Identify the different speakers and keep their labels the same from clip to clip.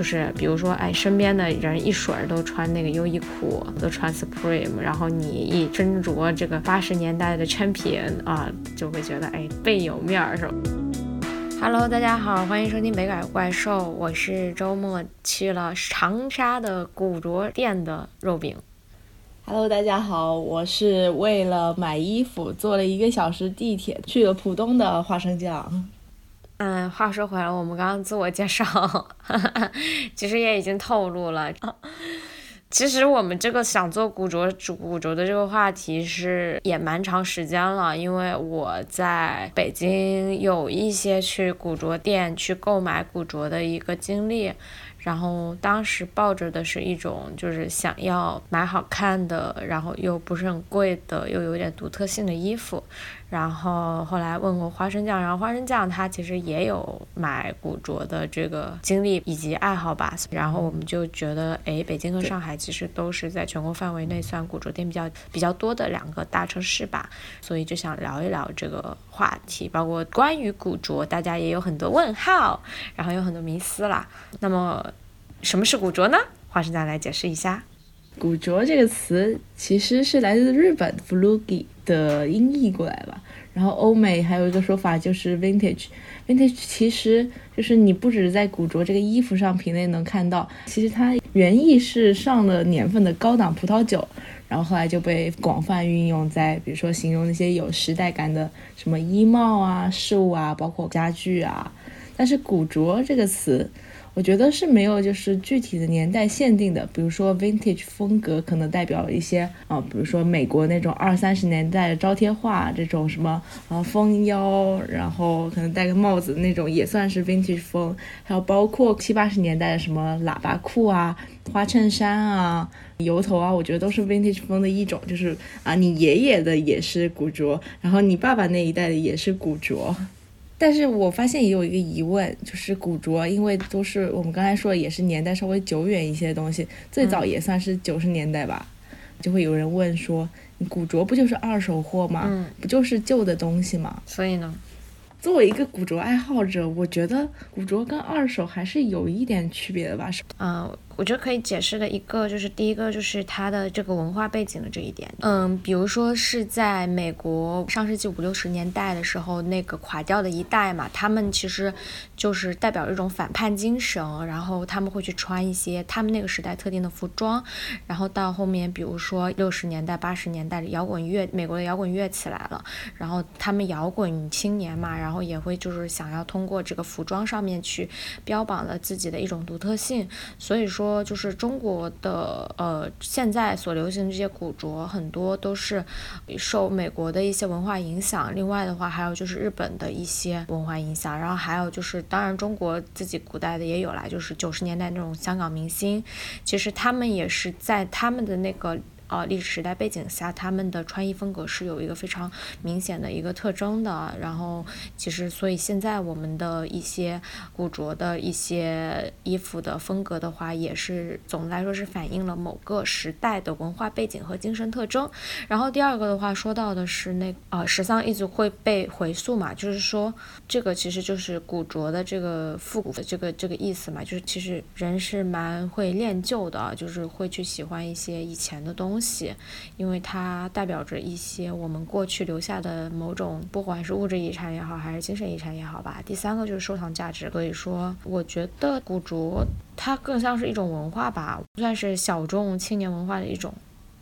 Speaker 1: 就是比如说，哎，身边的人一水儿都穿那个优衣库，都穿 Supreme，然后你一斟酌这个八十年代的产品啊，就会觉得哎倍有面儿，是吧？Hello，大家好，欢迎收听北改怪兽，我是周末去了长沙的古着店的肉饼。
Speaker 2: Hello，大家好，我是为了买衣服坐了一个小时地铁去了浦东的花生酱。
Speaker 1: 嗯，话说回来，我们刚刚自我介绍，其实也已经透露了。其实我们这个想做古着、古着的这个话题是也蛮长时间了，因为我在北京有一些去古着店去购买古着的一个经历。然后当时抱着的是一种，就是想要买好看的，然后又不是很贵的，又有点独特性的衣服。然后后来问过花生酱，然后花生酱他其实也有买古着的这个经历以及爱好吧。然后我们就觉得，哎，北京和上海其实都是在全国范围内算古着店比较比较多的两个大城市吧。所以就想聊一聊这个话题，包括关于古着，大家也有很多问号，然后有很多迷思啦。那么什么是古着呢？花生酱来解释一下。
Speaker 2: 古着这个词其实是来自日本 “flugi” 的音译过来吧。然后欧美还有一个说法就是 “vintage”，“vintage” 其实就是你不只是在古着这个衣服上品类能看到，其实它原意是上了年份的高档葡萄酒，然后后来就被广泛运用在比如说形容那些有时代感的什么衣帽啊、饰物啊，包括家具啊。但是古着这个词。我觉得是没有，就是具体的年代限定的。比如说，vintage 风格可能代表一些啊，比如说美国那种二三十年代的招贴画，这种什么啊丰腰，然后可能戴个帽子那种也算是 vintage 风。还有包括七八十年代的什么喇叭裤啊、花衬衫啊、油头啊，我觉得都是 vintage 风的一种。就是啊，你爷爷的也是古着，然后你爸爸那一代的也是古着。但是我发现也有一个疑问，就是古着，因为都是我们刚才说的，也是年代稍微久远一些的东西，最早也算是九十年代吧，就会有人问说，古着不就是二手货吗？不就是旧的东西吗？
Speaker 1: 所以呢，
Speaker 2: 作为一个古着爱好者，我觉得古着跟二手还是有一点区别的吧？是
Speaker 1: 啊。我觉得可以解释的一个就是第一个就是它的这个文化背景的这一点，嗯，比如说是在美国上世纪五六十年代的时候，那个垮掉的一代嘛，他们其实就是代表一种反叛精神，然后他们会去穿一些他们那个时代特定的服装，然后到后面比如说六十年代八十年代的摇滚乐，美国的摇滚乐起来了，然后他们摇滚青年嘛，然后也会就是想要通过这个服装上面去标榜了自己的一种独特性，所以说。说就是中国的呃，现在所流行的这些古着，很多都是受美国的一些文化影响。另外的话，还有就是日本的一些文化影响。然后还有就是，当然中国自己古代的也有啦，就是九十年代那种香港明星，其实他们也是在他们的那个。呃，历史时代背景下，他们的穿衣风格是有一个非常明显的一个特征的。然后，其实所以现在我们的一些古着的一些衣服的风格的话，也是总的来说是反映了某个时代的文化背景和精神特征。然后第二个的话，说到的是那呃，时尚一直会被回溯嘛，就是说这个其实就是古着的这个复古的这个这个意思嘛，就是其实人是蛮会恋旧的，就是会去喜欢一些以前的东西。西，因为它代表着一些我们过去留下的某种，不管是物质遗产也好，还是精神遗产也好吧。第三个就是收藏价值，所以说我觉得古着它更像是一种文化吧，算是小众青年文化的一种，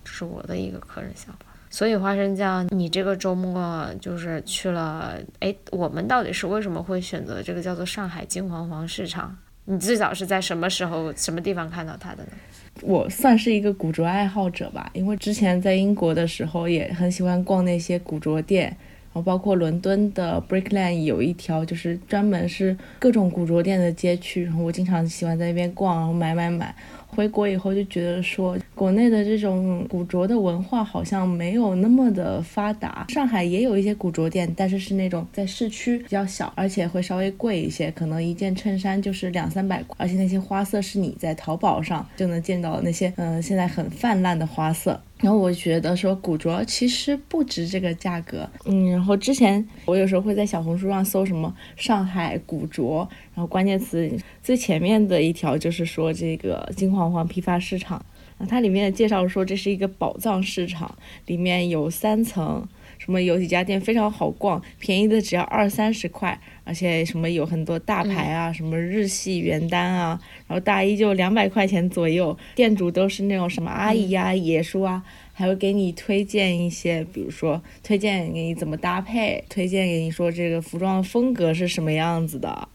Speaker 1: 这是我的一个个人想法。所以花生酱，你这个周末就是去了，哎，我们到底是为什么会选择这个叫做上海金黄黄市场？你最早是在什么时候、什么地方看到它的呢？
Speaker 2: 我算是一个古着爱好者吧，因为之前在英国的时候也很喜欢逛那些古着店，然后包括伦敦的 Brick Lane 有一条就是专门是各种古着店的街区，然后我经常喜欢在那边逛，然后买买买。回国以后就觉得说，国内的这种古着的文化好像没有那么的发达。上海也有一些古着店，但是是那种在市区比较小，而且会稍微贵一些，可能一件衬衫就是两三百块，而且那些花色是你在淘宝上就能见到那些，嗯，现在很泛滥的花色。然后我觉得说古着其实不值这个价格，嗯，然后之前我有时候会在小红书上搜什么上海古着，然后关键词最前面的一条就是说这个金黄黄批发市场，啊，它里面介绍说这是一个宝藏市场，里面有三层。什么有几家店非常好逛，便宜的只要二三十块，而且什么有很多大牌啊，什么日系原单啊，然后大衣就两百块钱左右，店主都是那种什么阿姨呀、爷叔啊，还会给你推荐一些，比如说推荐给你怎么搭配，推荐给你说这个服装风格是什么样子的，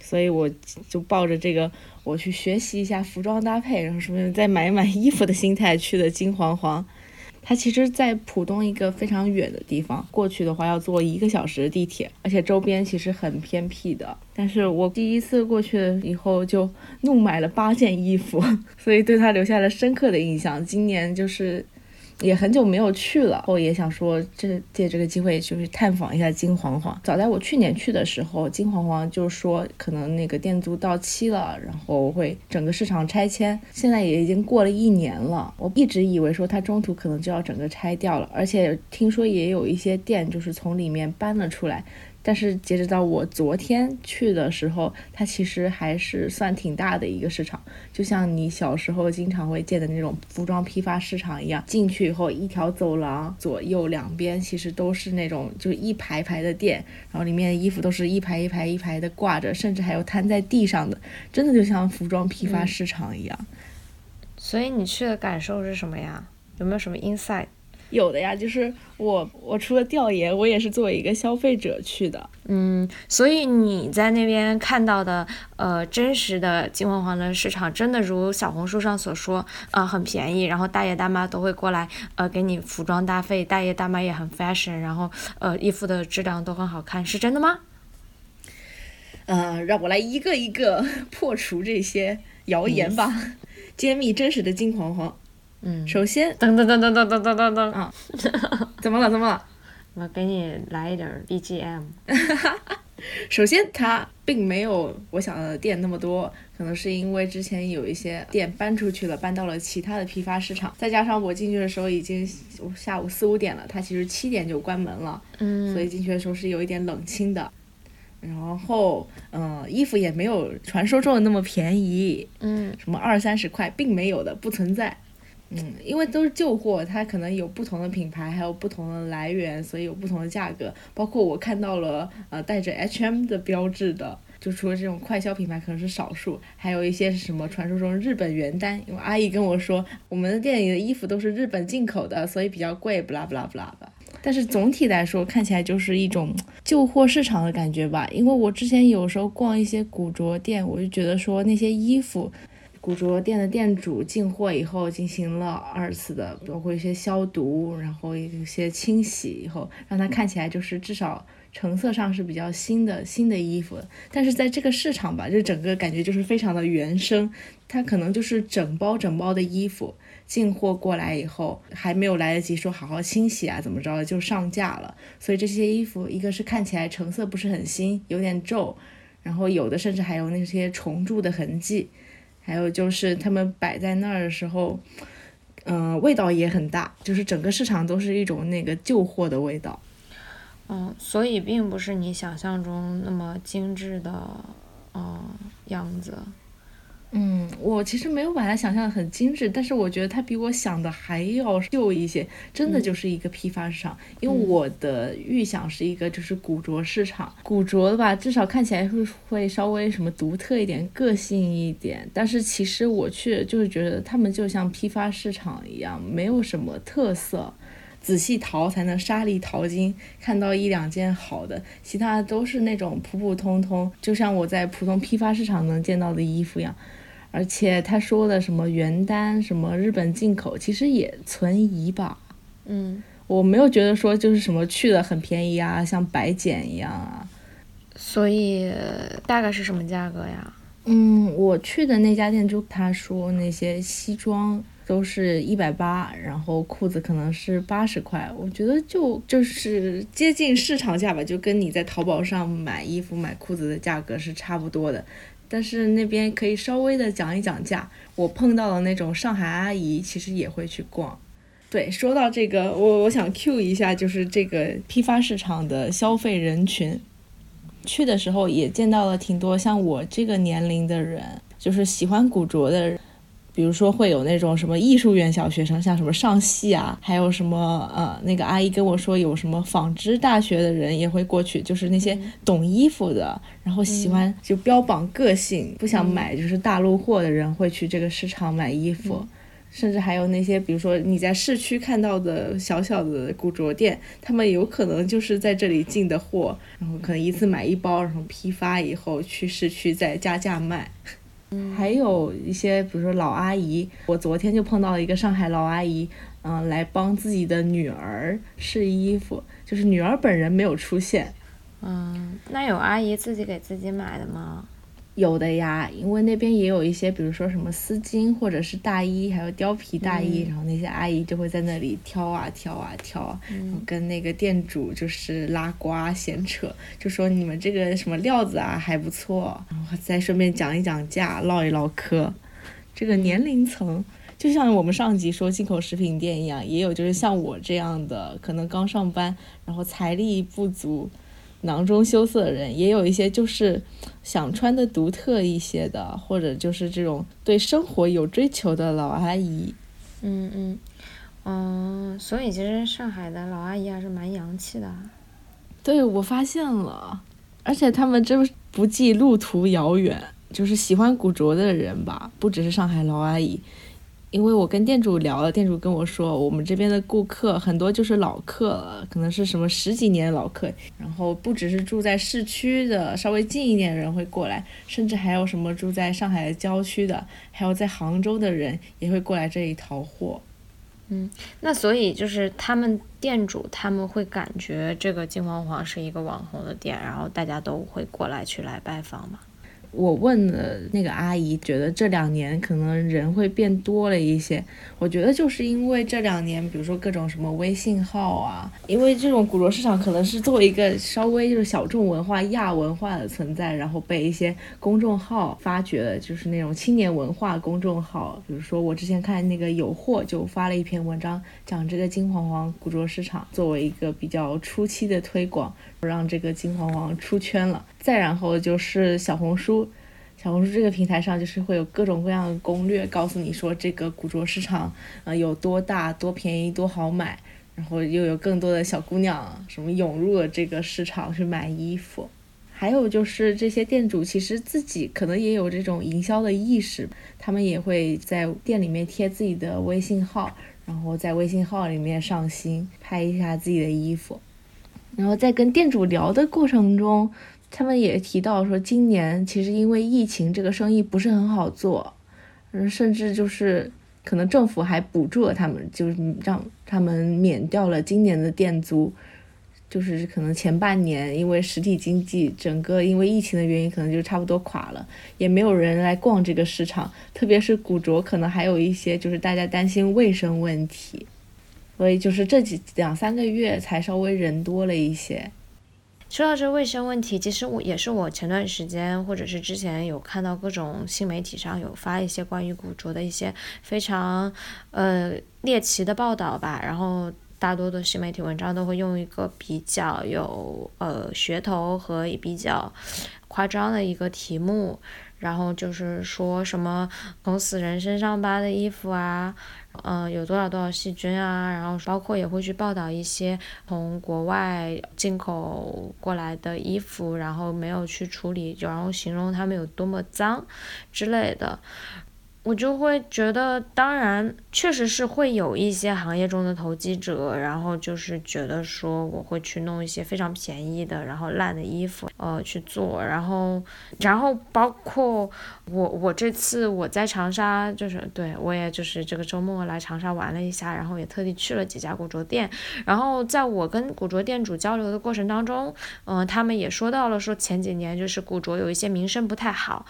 Speaker 2: 所以我就抱着这个我去学习一下服装搭配，然后顺便再买一买衣服的心态去的金黄黄。它其实，在浦东一个非常远的地方，过去的话要坐一个小时的地铁，而且周边其实很偏僻的。但是我第一次过去以后，就怒买了八件衣服，所以对它留下了深刻的印象。今年就是。也很久没有去了，我也想说，这借这个机会就是探访一下金黄黄。早在我去年去的时候，金黄黄就说可能那个店租到期了，然后会整个市场拆迁。现在也已经过了一年了，我一直以为说它中途可能就要整个拆掉了，而且听说也有一些店就是从里面搬了出来。但是截止到我昨天去的时候，它其实还是算挺大的一个市场，就像你小时候经常会见的那种服装批发市场一样。进去以后，一条走廊左右两边其实都是那种就一排排的店，然后里面的衣服都是一排一排一排的挂着，甚至还有摊在地上的，真的就像服装批发市场一样。
Speaker 1: 所以你去的感受是什么呀？有没有什么 insight？
Speaker 2: 有的呀，就是我我除了调研，我也是作为一个消费者去的。
Speaker 1: 嗯，所以你在那边看到的，呃，真实的金黄黄的市场，真的如小红书上所说，呃，很便宜，然后大爷大妈都会过来，呃，给你服装搭配，大爷大妈也很 fashion，然后呃，衣服的质量都很好看，是真的吗？
Speaker 2: 呃，让我来一个一个破除这些谣言吧，揭秘真实的金黄黄。
Speaker 1: 嗯，
Speaker 2: 首先，
Speaker 1: 噔噔噔噔噔噔噔噔噔
Speaker 2: 啊，怎么了？怎么了？
Speaker 1: 我给你来一点 BGM。
Speaker 2: 首先，它并没有我想的店那么多，可能是因为之前有一些店搬出去了，搬到了其他的批发市场，再加上我进去的时候已经下午四五点了，它其实七点就关门了，
Speaker 1: 嗯，
Speaker 2: 所以进去的时候是有一点冷清的。然后，嗯，衣服也没有传说中的那么便宜，
Speaker 1: 嗯，
Speaker 2: 什么二三十块，并没有的，不存在。嗯，因为都是旧货，它可能有不同的品牌，还有不同的来源，所以有不同的价格。包括我看到了，呃，带着 H&M 的标志的，就除了这种快消品牌可能是少数，还有一些是什么传说中日本原单。因为阿姨跟我说，我们的店里的衣服都是日本进口的，所以比较贵，不啦不啦不啦的。但是总体来说，看起来就是一种旧货市场的感觉吧。因为我之前有时候逛一些古着店，我就觉得说那些衣服。古着店的店主进货以后，进行了二次的，包括一些消毒，然后一些清洗以后，让它看起来就是至少成色上是比较新的新的衣服。但是在这个市场吧，就整个感觉就是非常的原生，它可能就是整包整包的衣服进货过来以后，还没有来得及说好好清洗啊怎么着的就上架了。所以这些衣服，一个是看起来成色不是很新，有点皱，然后有的甚至还有那些虫蛀的痕迹。还有就是他们摆在那儿的时候，嗯，味道也很大，就是整个市场都是一种那个旧货的味道。
Speaker 1: 嗯，所以并不是你想象中那么精致的，嗯，样子。
Speaker 2: 嗯，我其实没有把它想象的很精致，但是我觉得它比我想的还要旧一些，真的就是一个批发市场。因为我的预想是一个就是古着市场，古着的吧，至少看起来会会稍微什么独特一点、个性一点。但是其实我去就是觉得他们就像批发市场一样，没有什么特色，仔细淘才能沙粒淘金，看到一两件好的，其他的都是那种普普通通，就像我在普通批发市场能见到的衣服一样。而且他说的什么原单、什么日本进口，其实也存疑吧。
Speaker 1: 嗯，
Speaker 2: 我没有觉得说就是什么去的很便宜啊，像白捡一样啊。
Speaker 1: 所以大概是什么价格呀？
Speaker 2: 嗯，我去的那家店就他说那些西装都是一百八，然后裤子可能是八十块，我觉得就就是接近市场价吧，就跟你在淘宝上买衣服买裤子的价格是差不多的。但是那边可以稍微的讲一讲价，我碰到了那种上海阿姨，其实也会去逛。对，说到这个，我我想 cue 一下，就是这个批发市场的消费人群。去的时候也见到了挺多像我这个年龄的人，就是喜欢古着的人，比如说会有那种什么艺术院小学生，像什么上戏啊，还有什么呃，那个阿姨跟我说有什么纺织大学的人也会过去，就是那些懂衣服的，然后喜欢就标榜个性，不想买就是大陆货的人会去这个市场买衣服。甚至还有那些，比如说你在市区看到的小小的古着店，他们有可能就是在这里进的货，然后可能一次买一包，然后批发以后去市区再加价卖。还有一些，比如说老阿姨，我昨天就碰到了一个上海老阿姨，嗯，来帮自己的女儿试衣服，就是女儿本人没有出现。
Speaker 1: 嗯，那有阿姨自己给自己买的吗？
Speaker 2: 有的呀，因为那边也有一些，比如说什么丝巾或者是大衣，还有貂皮大衣，然后那些阿姨就会在那里挑啊挑啊挑啊，然后跟那个店主就是拉呱闲扯，就说你们这个什么料子啊还不错，然后再顺便讲一讲价，唠一唠嗑。这个年龄层就像我们上集说进口食品店一样，也有就是像我这样的，可能刚上班，然后财力不足。囊中羞涩的人，也有一些就是想穿的独特一些的，或者就是这种对生活有追求的老阿姨。
Speaker 1: 嗯嗯，嗯，所以其实上海的老阿姨还是蛮洋气的。
Speaker 2: 对，我发现了，而且他们真不计路途遥远，就是喜欢古着的人吧，不只是上海老阿姨。因为我跟店主聊了，店主跟我说，我们这边的顾客很多就是老客了，可能是什么十几年老客，然后不只是住在市区的，稍微近一点的人会过来，甚至还有什么住在上海的郊区的，还有在杭州的人也会过来这里淘货。
Speaker 1: 嗯，那所以就是他们店主他们会感觉这个金黄黄是一个网红的店，然后大家都会过来去来拜访嘛。
Speaker 2: 我问了那个阿姨，觉得这两年可能人会变多了一些。我觉得就是因为这两年，比如说各种什么微信号啊，因为这种古着市场可能是作为一个稍微就是小众文化、亚文化的存在，然后被一些公众号发掘了，就是那种青年文化公众号。比如说我之前看那个有货就发了一篇文章，讲这个金黄黄古着市场作为一个比较初期的推广。让这个金黄黄出圈了，再然后就是小红书，小红书这个平台上就是会有各种各样的攻略，告诉你说这个古着市场呃有多大、多便宜、多好买，然后又有更多的小姑娘什么涌入了这个市场去买衣服，还有就是这些店主其实自己可能也有这种营销的意识，他们也会在店里面贴自己的微信号，然后在微信号里面上新拍一下自己的衣服。然后在跟店主聊的过程中，他们也提到说，今年其实因为疫情，这个生意不是很好做，嗯，甚至就是可能政府还补助了他们，就是让他们免掉了今年的店租，就是可能前半年因为实体经济整个因为疫情的原因，可能就差不多垮了，也没有人来逛这个市场，特别是古着，可能还有一些就是大家担心卫生问题。所以就是这几两三个月才稍微人多了一些。
Speaker 1: 说到这卫生问题，其实我也是我前段时间或者是之前有看到各种新媒体上有发一些关于古着的一些非常呃猎奇的报道吧。然后大多的新媒体文章都会用一个比较有呃噱头和也比较夸张的一个题目，然后就是说什么从死人身上扒的衣服啊。嗯，有多少多少细菌啊？然后包括也会去报道一些从国外进口过来的衣服，然后没有去处理，就然后形容他们有多么脏之类的。我就会觉得，当然，确实是会有一些行业中的投机者，然后就是觉得说，我会去弄一些非常便宜的，然后烂的衣服，呃，去做，然后，然后包括我，我这次我在长沙，就是对我也就是这个周末来长沙玩了一下，然后也特地去了几家古着店，然后在我跟古着店主交流的过程当中，嗯，他们也说到了，说前几年就是古着有一些名声不太好。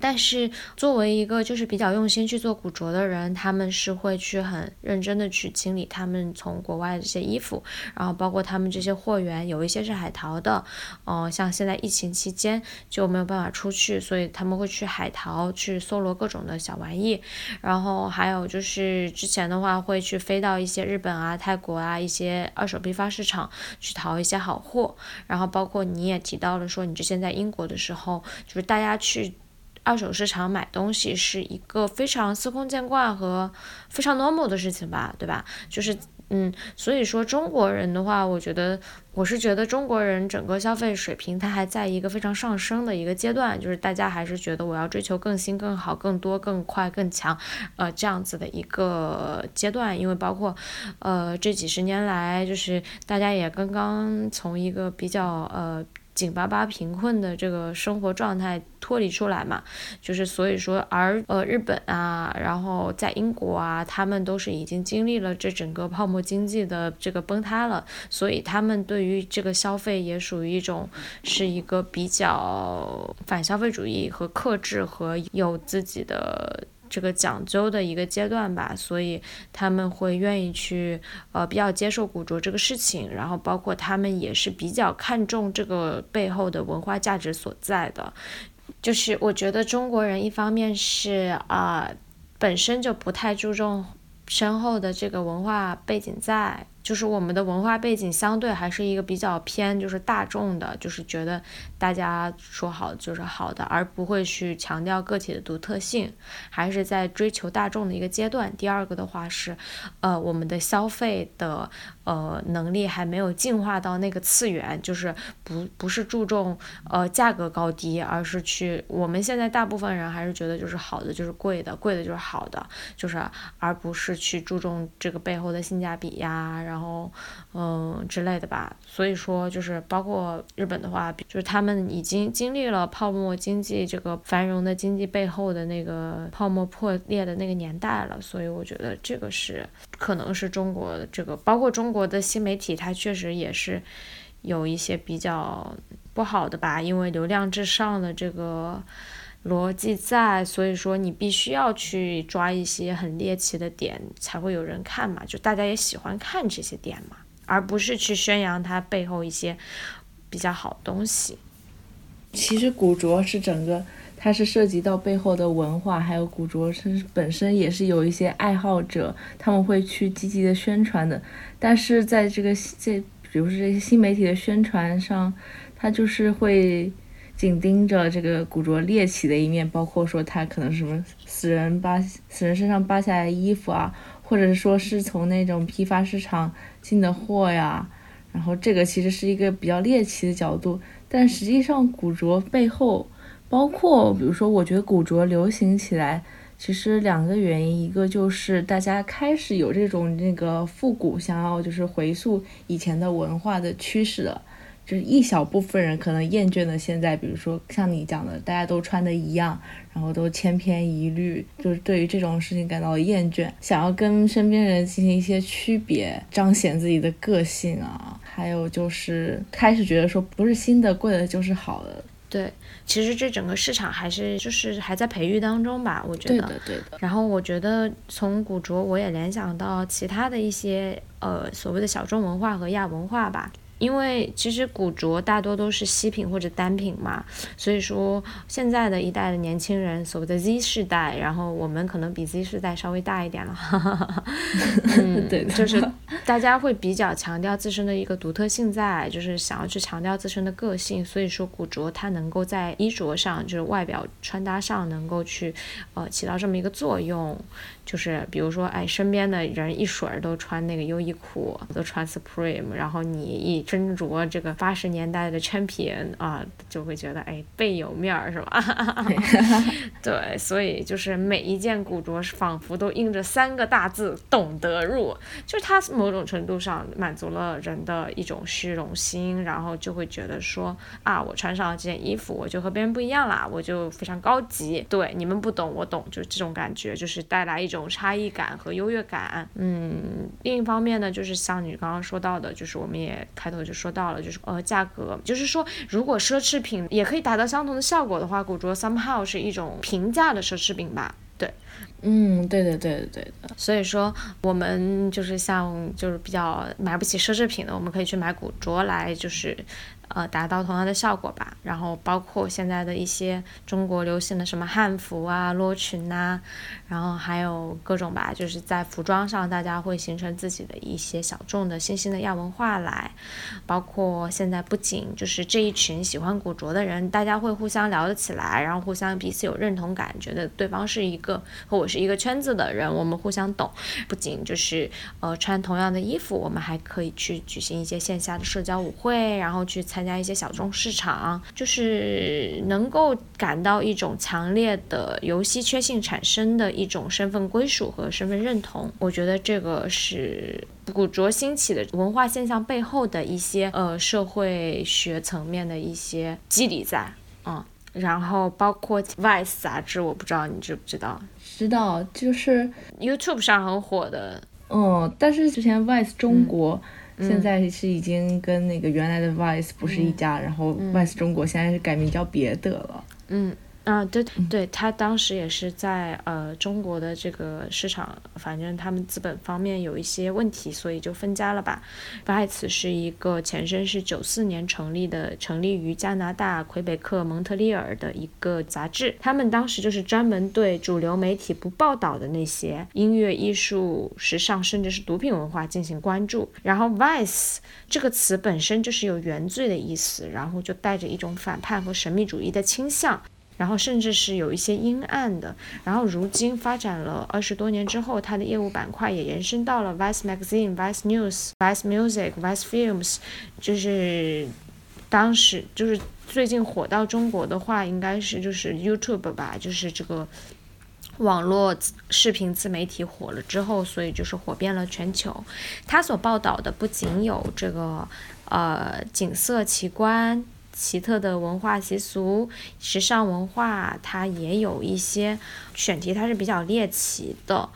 Speaker 1: 但是作为一个就是比较用心去做古着的人，他们是会去很认真的去清理他们从国外的这些衣服，然后包括他们这些货源，有一些是海淘的，嗯，像现在疫情期间就没有办法出去，所以他们会去海淘去搜罗各种的小玩意，然后还有就是之前的话会去飞到一些日本啊、泰国啊一些二手批发市场去淘一些好货，然后包括你也提到了说你之前在英国的时候，就是大家去。二手市场买东西是一个非常司空见惯和非常 normal 的事情吧，对吧？就是，嗯，所以说中国人的话，我觉得我是觉得中国人整个消费水平它还在一个非常上升的一个阶段，就是大家还是觉得我要追求更新、更好、更多、更快、更强，呃，这样子的一个阶段。因为包括，呃，这几十年来，就是大家也刚刚从一个比较呃。紧巴巴贫困的这个生活状态脱离出来嘛，就是所以说，而呃日本啊，然后在英国啊，他们都是已经经历了这整个泡沫经济的这个崩塌了，所以他们对于这个消费也属于一种是一个比较反消费主义和克制和有自己的。这个讲究的一个阶段吧，所以他们会愿意去呃比较接受古着这个事情，然后包括他们也是比较看重这个背后的文化价值所在的。就是我觉得中国人一方面是啊本身就不太注重深厚的这个文化背景在。就是我们的文化背景相对还是一个比较偏，就是大众的，就是觉得大家说好就是好的，而不会去强调个体的独特性，还是在追求大众的一个阶段。第二个的话是，呃，我们的消费的呃能力还没有进化到那个次元，就是不不是注重呃价格高低，而是去我们现在大部分人还是觉得就是好的就是贵的，贵的就是好的，就是而不是去注重这个背后的性价比呀。然后，嗯之类的吧，所以说就是包括日本的话，就是他们已经经历了泡沫经济这个繁荣的经济背后的那个泡沫破裂的那个年代了，所以我觉得这个是可能是中国这个包括中国的新媒体，它确实也是有一些比较不好的吧，因为流量至上的这个。逻辑在，所以说你必须要去抓一些很猎奇的点，才会有人看嘛。就大家也喜欢看这些点嘛，而不是去宣扬它背后一些比较好东西。
Speaker 2: 其实古着是整个，它是涉及到背后的文化，还有古着是本身也是有一些爱好者，他们会去积极的宣传的。但是在这个这，比如说这些新媒体的宣传上，它就是会。紧盯着这个古着猎奇的一面，包括说他可能什么死人扒死人身上扒下来衣服啊，或者说是从那种批发市场进的货呀，然后这个其实是一个比较猎奇的角度，但实际上古着背后，包括比如说，我觉得古着流行起来，其实两个原因，一个就是大家开始有这种那个复古，想要就是回溯以前的文化的趋势了。就是一小部分人可能厌倦了现在，比如说像你讲的，大家都穿的一样，然后都千篇一律，就是对于这种事情感到厌倦，想要跟身边人进行一些区别，彰显自己的个性啊。还有就是开始觉得说，不是新的贵的就是好的。
Speaker 1: 对，其实这整个市场还是就是还在培育当中吧，我觉得。
Speaker 2: 对的，对的。
Speaker 1: 然后我觉得从古着，我也联想到其他的一些呃所谓的小众文化和亚文化吧。因为其实古着大多都是稀品或者单品嘛，所以说现在的一代的年轻人，所谓的 Z 世代，然后我们可能比 Z 世代稍微大一点了，嗯，
Speaker 2: 对，
Speaker 1: 就是大家会比较强调自身的一个独特性在，就是想要去强调自身的个性，所以说古着它能够在衣着上，就是外表穿搭上能够去呃起到这么一个作用。就是比如说，哎，身边的人一水儿都穿那个优衣库，都穿 Supreme，然后你一斟酌这个八十年代的称品啊，就会觉得哎倍有面儿是吧？对，所以就是每一件古着仿佛都印着三个大字“懂得入”，就是它某种程度上满足了人的一种虚荣心，然后就会觉得说啊，我穿上了这件衣服，我就和别人不一样啦，我就非常高级。对，你们不懂，我懂，就这种感觉，就是带来一种差异感和优越感。嗯，另一方面呢，就是像你刚刚说到的，就是我们也开头就说到了，就是呃价格，就是说如果奢侈品也可以达到相同的效果的话，古着 somehow 是一种平价的奢侈品吧？对，
Speaker 2: 嗯，对对，对的，对的。
Speaker 1: 所以说我们就是像就是比较买不起奢侈品的，我们可以去买古着来就是。呃，达到同样的效果吧。然后包括现在的一些中国流行的什么汉服啊、罗裙呐，然后还有各种吧，就是在服装上，大家会形成自己的一些小众的新兴的亚文化来。包括现在不仅就是这一群喜欢古着的人，大家会互相聊得起来，然后互相彼此有认同感，觉得对方是一个和我是一个圈子的人，我们互相懂。不仅就是呃穿同样的衣服，我们还可以去举行一些线下的社交舞会，然后去参。参加一些小众市场，就是能够感到一种强烈的由稀缺性产生的一种身份归属和身份认同。我觉得这个是古着兴起的文化现象背后的一些呃社会学层面的一些机理在嗯。然后包括 Vice 杂志，我不知道你知不知道？
Speaker 2: 知道，就是
Speaker 1: YouTube 上很火的。
Speaker 2: 嗯，但是之前 Vice 中国。现在是已经跟那个原来的 Vice 不是一家，然后 Vice 中国现在是改名叫别的了。
Speaker 1: 嗯。啊，对对，他当时也是在呃中国的这个市场，反正他们资本方面有一些问题，所以就分家了吧。Vice 是一个前身是九四年成立的，成立于加拿大魁北克蒙特利尔的一个杂志，他们当时就是专门对主流媒体不报道的那些音乐、艺术、时尚，甚至是毒品文化进行关注。然后 Vice 这个词本身就是有原罪的意思，然后就带着一种反叛和神秘主义的倾向。然后甚至是有一些阴暗的，然后如今发展了二十多年之后，它的业务板块也延伸到了 Vice Magazine、Vice News、Vice Music、Vice Films，就是当时就是最近火到中国的话，应该是就是 YouTube 吧，就是这个网络视频自媒体火了之后，所以就是火遍了全球。它所报道的不仅有这个呃景色奇观。奇特的文化习俗、时尚文化，它也有一些选题，它是比较猎奇的。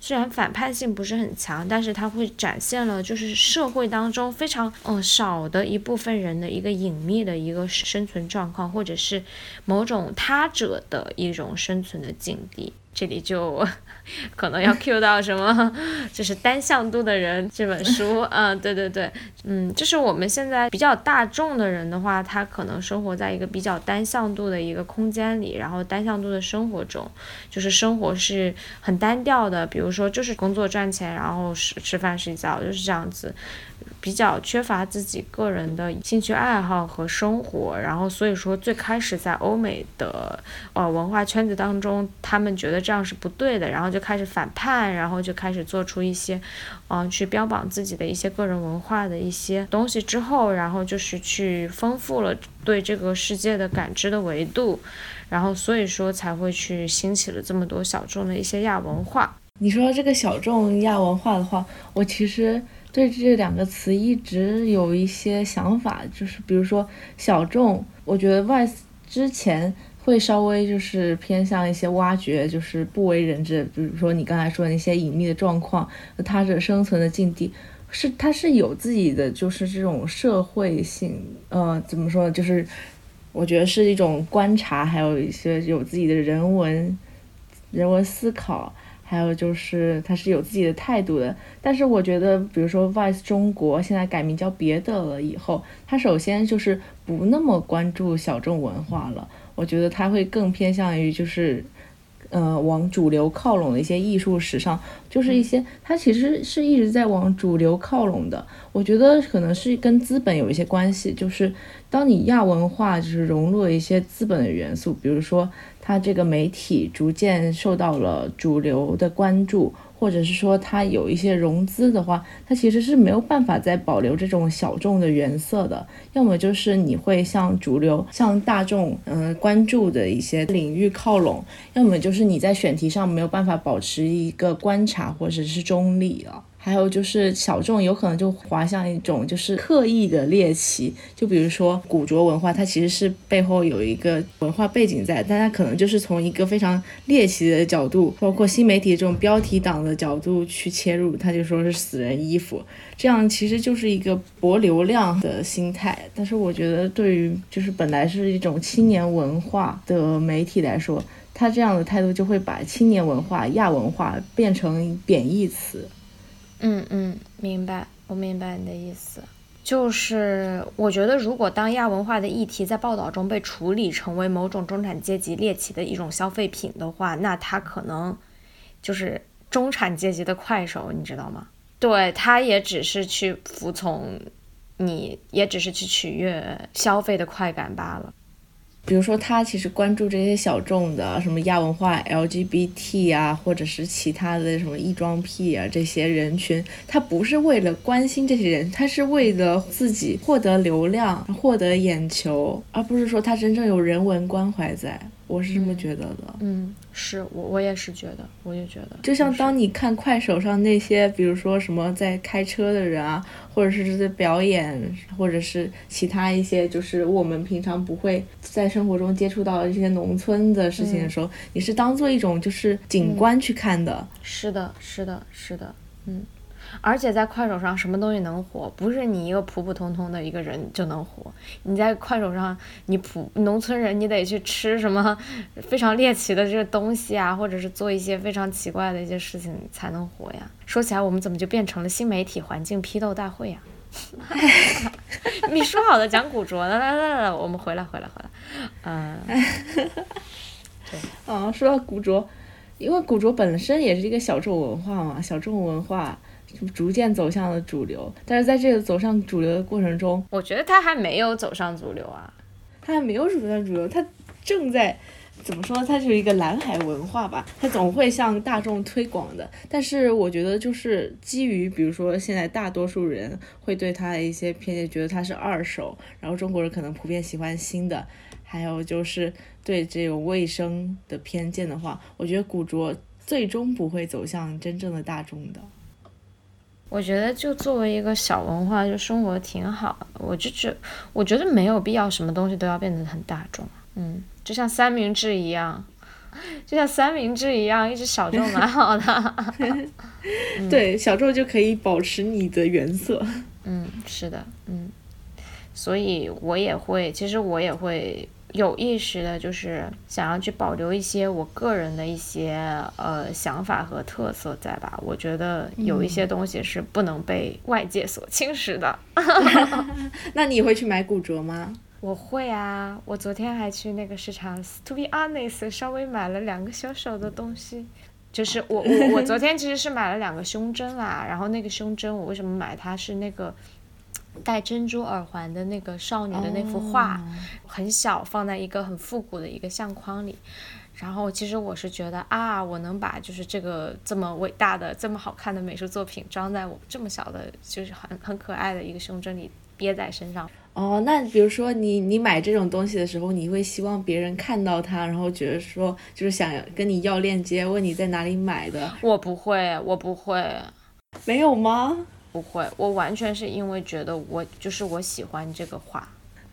Speaker 1: 虽然反叛性不是很强，但是它会展现了就是社会当中非常嗯少的一部分人的一个隐秘的一个生存状况，或者是某种他者的一种生存的境地。这里就 可能要 cue 到什么，就是单向度的人这本书，嗯，对对对，嗯，就是我们现在比较大众的人的话，他可能生活在一个比较单向度的一个空间里，然后单向度的生活中，就是生活是很单调的，比如说就是工作赚钱，然后吃吃饭睡觉，就是这样子。比较缺乏自己个人的兴趣爱好和生活，然后所以说最开始在欧美的呃文化圈子当中，他们觉得这样是不对的，然后就开始反叛，然后就开始做出一些，嗯，去标榜自己的一些个人文化的一些东西之后，然后就是去丰富了对这个世界的感知的维度，然后所以说才会去兴起了这么多小众的一些亚文化。
Speaker 2: 你说这个小众亚文化的话，我其实。对这两个词一直有一些想法，就是比如说小众，我觉得 Vice 之前会稍微就是偏向一些挖掘，就是不为人知，比如说你刚才说的那些隐秘的状况，他者生存的境地，是它是有自己的就是这种社会性，呃，怎么说呢，就是我觉得是一种观察，还有一些有自己的人文人文思考。还有就是，他是有自己的态度的。但是我觉得，比如说 Vice 中国现在改名叫别的了以后，他首先就是不那么关注小众文化了。我觉得他会更偏向于就是，呃，往主流靠拢的一些艺术史上，就是一些他其实是一直在往主流靠拢的。我觉得可能是跟资本有一些关系，就是。当你亚文化就是融入了一些资本的元素，比如说它这个媒体逐渐受到了主流的关注。或者是说它有一些融资的话，它其实是没有办法再保留这种小众的原色的。要么就是你会向主流、向大众，嗯，关注的一些领域靠拢；要么就是你在选题上没有办法保持一个观察或者是中立了。还有就是小众有可能就滑向一种就是刻意的猎奇，就比如说古着文化，它其实是背后有一个文化背景在，但它可能就是从一个非常猎奇的角度，包括新媒体这种标题党的角度去切入，他就说是死人衣服，这样其实就是一个博流量的心态。但是我觉得对于就是本来是一种青年文化的媒体来说，他这样的态度就会把青年文化、亚文化变成贬义词。
Speaker 1: 嗯嗯，明白，我明白你的意思，就是我觉得，如果当亚文化的议题在报道中被处理成为某种中产阶级猎奇的一种消费品的话，那它可能就是中产阶级的快手，你知道吗？对，他也只是去服从，你也只是去取悦消费的快感罢了。
Speaker 2: 比如说，他其实关注这些小众的，什么亚文化、LGBT 啊，或者是其他的什么异装癖啊这些人群，他不是为了关心这些人，他是为了自己获得流量、获得眼球，而不是说他真正有人文关怀在。我是这么觉得的。
Speaker 1: 嗯，是我我也是觉得，我也觉得。
Speaker 2: 就像当你看快手上那些，比如说什么在开车的人啊，或者是在表演，或者是其他一些，就是我们平常不会在生活中接触到的一些农村的事情的时候，你是当做一种就是景观去看的。
Speaker 1: 是的，是的，是的，嗯。而且在快手上，什么东西能火？不是你一个普普通通的一个人就能火。你在快手上，你普农村人，你得去吃什么非常猎奇的这个东西啊，或者是做一些非常奇怪的一些事情才能火呀。说起来，我们怎么就变成了新媒体环境批斗大会呀？你说好的讲古着，来来来来，我们回来回来回来。嗯，对，
Speaker 2: 啊，说到古着，因为古着本身也是一个小众文化嘛，小众文化。逐渐走向了主流，但是在这个走向主流的过程中，
Speaker 1: 我觉得它还没有走上主流啊，
Speaker 2: 它还没有走向主流，它正在怎么说？它就是一个蓝海文化吧，它总会向大众推广的。但是我觉得，就是基于比如说现在大多数人会对它的一些偏见，觉得它是二手，然后中国人可能普遍喜欢新的，还有就是对这种卫生的偏见的话，我觉得古着最终不会走向真正的大众的。
Speaker 1: 我觉得就作为一个小文化，就生活挺好。我就觉，我觉得没有必要什么东西都要变得很大众。嗯，就像三明治一样，就像三明治一样，一直小 众蛮好的。
Speaker 2: 对，小众就可以保持你的原色。
Speaker 1: 嗯，是的，嗯，所以我也会，其实我也会。有意识的，就是想要去保留一些我个人的一些呃想法和特色在吧？我觉得有一些东西是不能被外界所侵蚀的。
Speaker 2: 那你会去买古着吗？
Speaker 1: 我会啊，我昨天还去那个市场，to be honest，稍微买了两个小小的东西。就是我我我昨天其实是买了两个胸针啦，然后那个胸针我为什么买它是那个。戴珍珠耳环的那个少女的那幅画，很小，放在一个很复古的一个相框里。然后其实我是觉得啊，我能把就是这个这么伟大的、这么好看的美术作品装在我这么小的，就是很很可爱的一个胸针里，憋在身上。
Speaker 2: 哦，那比如说你你买这种东西的时候，你会希望别人看到它，然后觉得说就是想跟你要链接，问你在哪里买的？
Speaker 1: 我不会，我不会。
Speaker 2: 没有吗？
Speaker 1: 不会，我完全是因为觉得我就是我喜欢这个画。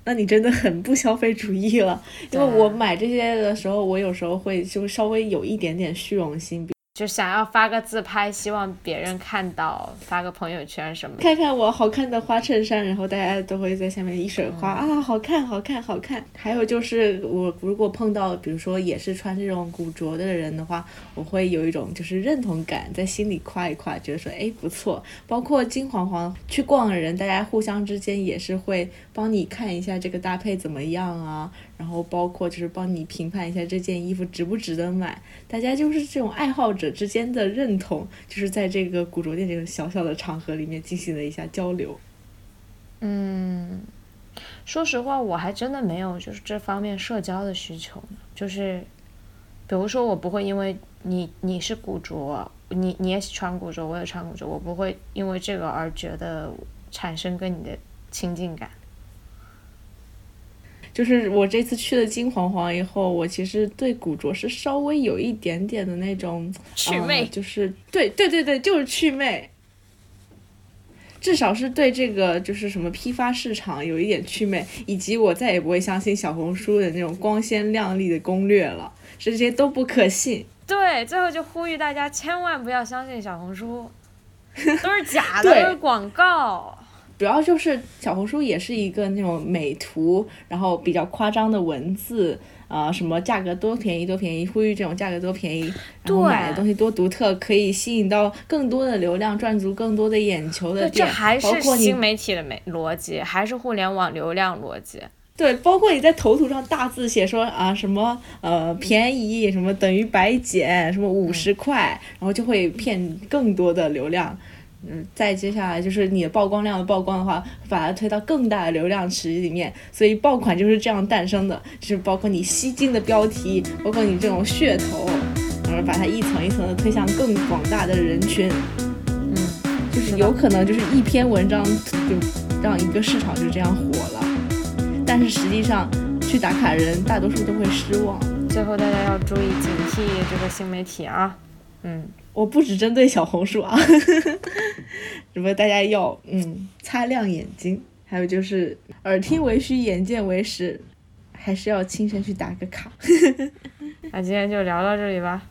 Speaker 2: 那你真的很不消费主义了，因为我买这些的时候，我有时候会就稍微有一点点虚荣心。
Speaker 1: 就想要发个自拍，希望别人看到，发个朋友圈什么。
Speaker 2: 看看我好看的花衬衫，然后大家都会在下面一水花啊，好看，好看，好看。还有就是我如果碰到，比如说也是穿这种古着的人的话，我会有一种就是认同感，在心里夸一夸，觉得说哎不错。包括金黄黄去逛的人，大家互相之间也是会帮你看一下这个搭配怎么样啊。然后包括就是帮你评判一下这件衣服值不值得买，大家就是这种爱好者之间的认同，就是在这个古着店这个小小的场合里面进行了一下交流。
Speaker 1: 嗯，说实话，我还真的没有就是这方面社交的需求。就是，比如说，我不会因为你你是古着，你你也穿古着，我也穿古着，我不会因为这个而觉得产生跟你的亲近感。
Speaker 2: 就是我这次去了金黄黄以后，我其实对古着是稍微有一点点的那种
Speaker 1: 趣味，
Speaker 2: 就是对对对对，就是趣味。至少是对这个就是什么批发市场有一点趣味，以及我再也不会相信小红书的那种光鲜亮丽的攻略了，这些都不可信。
Speaker 1: 对，最后就呼吁大家千万不要相信小红书，都是假的，都是广告。
Speaker 2: 主要就是小红书也是一个那种美图，然后比较夸张的文字。啊，什么价格多便宜多便宜，呼吁这种价格多便宜，然后买的东西多独特，可以吸引到更多的流量，赚足更多的眼球的
Speaker 1: 店，包括新媒体的美逻辑，还是互联网流量逻辑。
Speaker 2: 对，包括你在头图上大字写说啊什么呃便宜什么等于白捡什么五十块，然后就会骗更多的流量。嗯，再接下来就是你的曝光量的曝光的话，把它推到更大的流量池里面，所以爆款就是这样诞生的。就是包括你吸睛的标题，包括你这种噱头，然后把它一层一层的推向更广大的人群。
Speaker 1: 嗯，
Speaker 2: 就是有可能就是一篇文章就让一个市场就这样火了，但是实际上去打卡的人大多数都会失望。
Speaker 1: 最后大家要注意警惕这个新媒体啊，嗯。
Speaker 2: 我不只针对小红书啊，只不过大家要嗯擦亮眼睛，还有就是耳听为虚，眼见为实，还是要亲身去打个卡。
Speaker 1: 那今天就聊到这里吧。